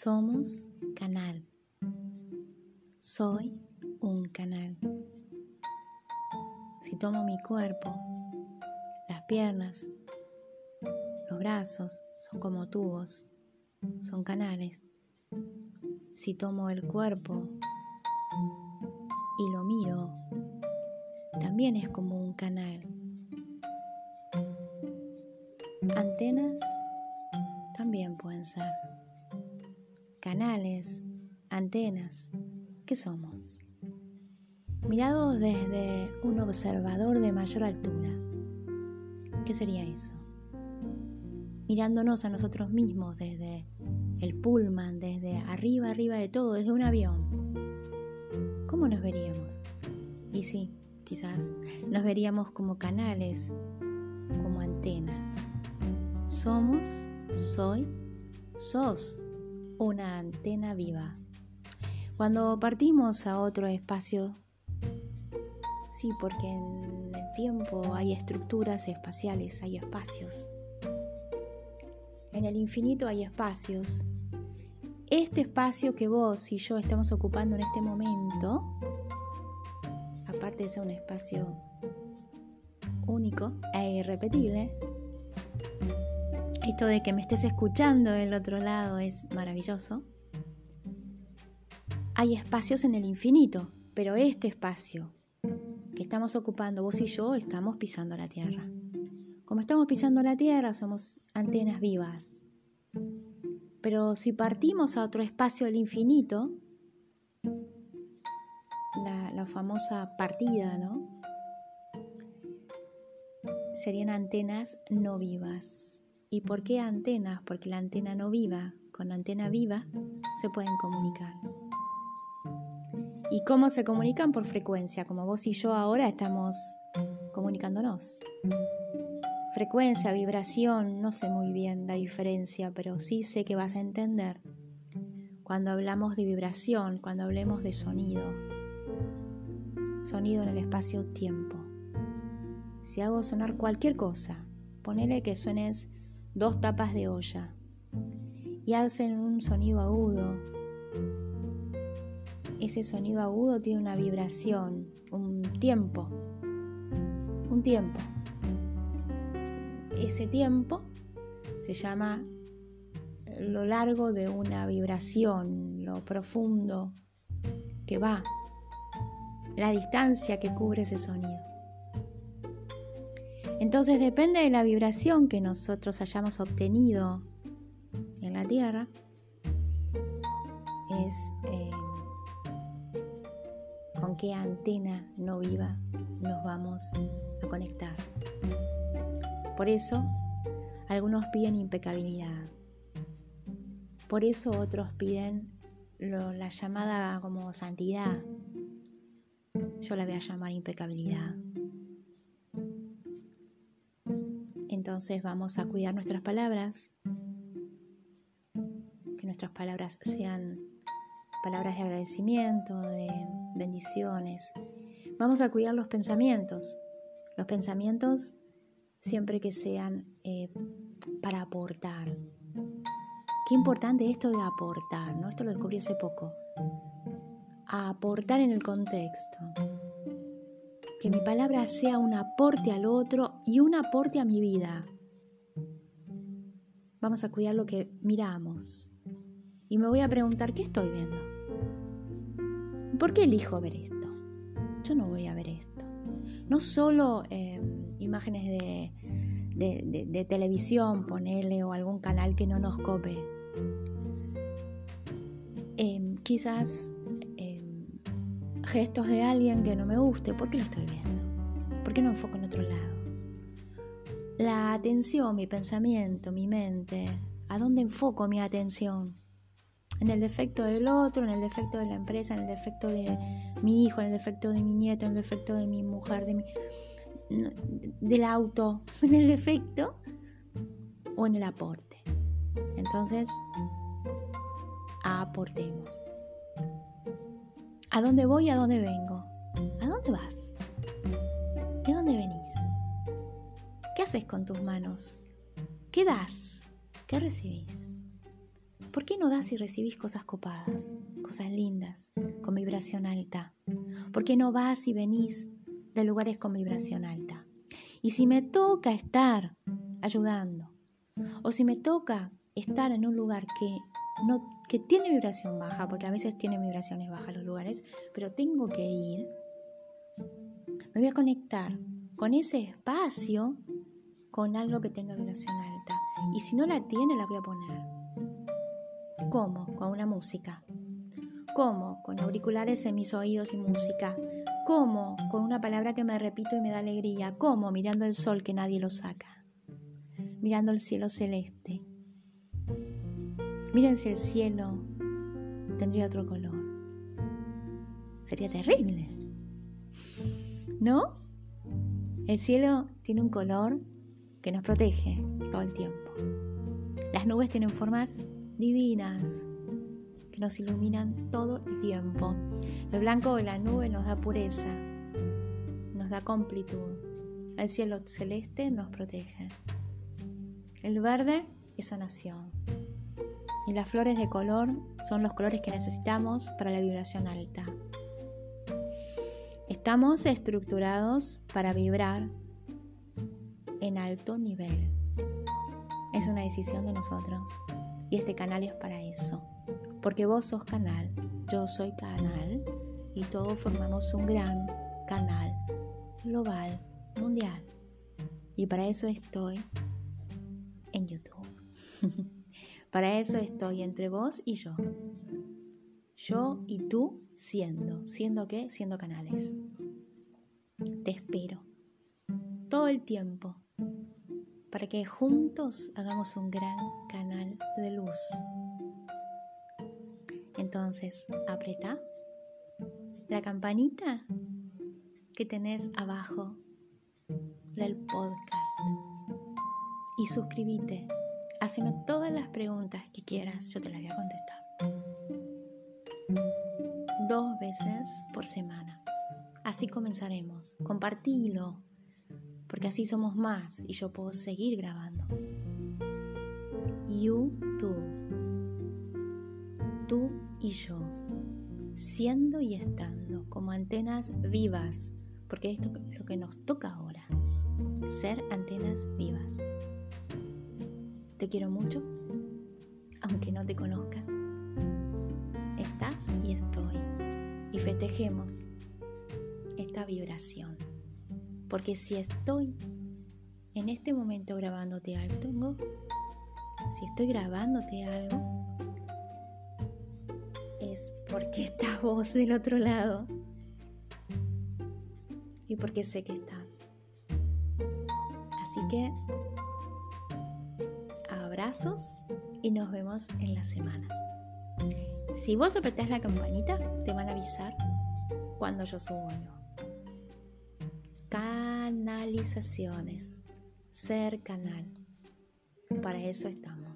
Somos canal. Soy un canal. Si tomo mi cuerpo, las piernas, los brazos son como tubos, son canales. Si tomo el cuerpo y lo miro, también es como un canal. Antenas también pueden ser canales, antenas, ¿qué somos? Mirados desde un observador de mayor altura, ¿qué sería eso? Mirándonos a nosotros mismos desde el pullman, desde arriba, arriba de todo, desde un avión. ¿Cómo nos veríamos? Y sí, quizás nos veríamos como canales, como antenas. Somos, soy, sos una antena viva. Cuando partimos a otro espacio, sí, porque en el tiempo hay estructuras espaciales, hay espacios. En el infinito hay espacios. Este espacio que vos y yo estamos ocupando en este momento, aparte de ser un espacio único e irrepetible, esto de que me estés escuchando del otro lado es maravilloso. Hay espacios en el infinito, pero este espacio que estamos ocupando vos y yo estamos pisando la tierra. Como estamos pisando la tierra, somos antenas vivas. Pero si partimos a otro espacio del infinito, la, la famosa partida, ¿no? Serían antenas no vivas. ¿Y por qué antenas? Porque la antena no viva, con antena viva se pueden comunicar. ¿Y cómo se comunican? Por frecuencia, como vos y yo ahora estamos comunicándonos. Frecuencia, vibración, no sé muy bien la diferencia, pero sí sé que vas a entender cuando hablamos de vibración, cuando hablemos de sonido. Sonido en el espacio-tiempo. Si hago sonar cualquier cosa, ponele que suenes dos tapas de olla y hacen un sonido agudo. Ese sonido agudo tiene una vibración, un tiempo, un tiempo. Ese tiempo se llama lo largo de una vibración, lo profundo que va, la distancia que cubre ese sonido. Entonces depende de la vibración que nosotros hayamos obtenido en la Tierra, es eh, con qué antena no viva nos vamos a conectar. Por eso, algunos piden impecabilidad. Por eso otros piden la llamada como santidad. Yo la voy a llamar impecabilidad. Entonces vamos a cuidar nuestras palabras, que nuestras palabras sean palabras de agradecimiento, de bendiciones. Vamos a cuidar los pensamientos, los pensamientos siempre que sean eh, para aportar. Qué importante esto de aportar, ¿no? Esto lo descubrí hace poco. A aportar en el contexto que mi palabra sea un aporte al otro y un aporte a mi vida. Vamos a cuidar lo que miramos. Y me voy a preguntar, ¿qué estoy viendo? ¿Por qué elijo ver esto? Yo no voy a ver esto. No solo em, imágenes de, de, televisión, ponerle o algún canal que no nos cope. Em, quizás gestos de alguien que no me guste, ¿por qué lo estoy viendo? ¿Por qué no enfoco en otro lado? La atención, mi pensamiento, mi mente, ¿a dónde enfoco mi atención? En el defecto del otro, en el defecto de la empresa, en el defecto de mi hijo, en el defecto de mi nieto, en el defecto de mi mujer, de mi, del auto, en el defecto o en el aporte. Entonces, aportemos. ¿A dónde voy a dónde vengo? ¿A dónde vas? ¿De dónde venís? ¿Qué haces con tus manos? ¿Qué das? ¿Qué recibís? ¿Por qué no das y recibís cosas copadas, cosas lindas, con vibración alta? ¿Por qué no vas y venís de lugares con vibración alta? Y si me toca estar ayudando, o si me toca estar en un lugar que no que tiene vibración baja, porque a veces tiene vibraciones bajas los lugares, pero tengo que ir, me voy a conectar con ese espacio con algo que tenga vibración alta. Y si no la tiene, la voy a poner. ¿Cómo? Con una música. ¿Cómo? Con auriculares en mis oídos y música. ¿Cómo? Con una palabra que me repito y me da alegría. ¿Cómo? Mirando el sol que nadie lo saca. Mirando el cielo celeste. Miren si el cielo tendría otro color. Sería terrible. ¿No? El cielo tiene un color que nos protege todo el tiempo. Las nubes tienen formas divinas que nos iluminan todo el tiempo. El blanco de la nube nos da pureza, nos da completud. El cielo celeste nos protege. El verde es sanación. Y las flores de color son los colores que necesitamos para la vibración alta. Estamos estructurados para vibrar en alto nivel. Es una decisión de nosotros y este canal es para eso. Porque vos sos canal, yo soy canal y todos formamos un gran canal global, mundial. Y para eso estoy en YouTube. para eso estoy entre vos y yo. Yo y tú siendo. ¿Siendo qué? Siendo canales. Te espero todo el tiempo para que juntos hagamos un gran canal de luz. Entonces, apreta la campanita que tenés abajo del podcast y suscríbete. Haceme todas las preguntas que quieras, yo te las voy a contestar. Dos veces por semana. Así comenzaremos. Compartilo, porque así somos más y yo puedo seguir grabando. YouTube. Tú y yo. Siendo y estando como antenas vivas, porque esto es lo que nos toca ahora. Ser antenas vivas. Te quiero mucho, aunque no te conozca. Estás y estoy. Y festejemos esta vibración. Porque si estoy en este momento grabándote algo, si estoy grabándote algo, es porque estás vos del otro lado y porque sé que estás. Así que y nos vemos en la semana. Si vos apretás la campanita, te van a avisar cuando yo subo algo canalizaciones, ser canal. Para eso estamos.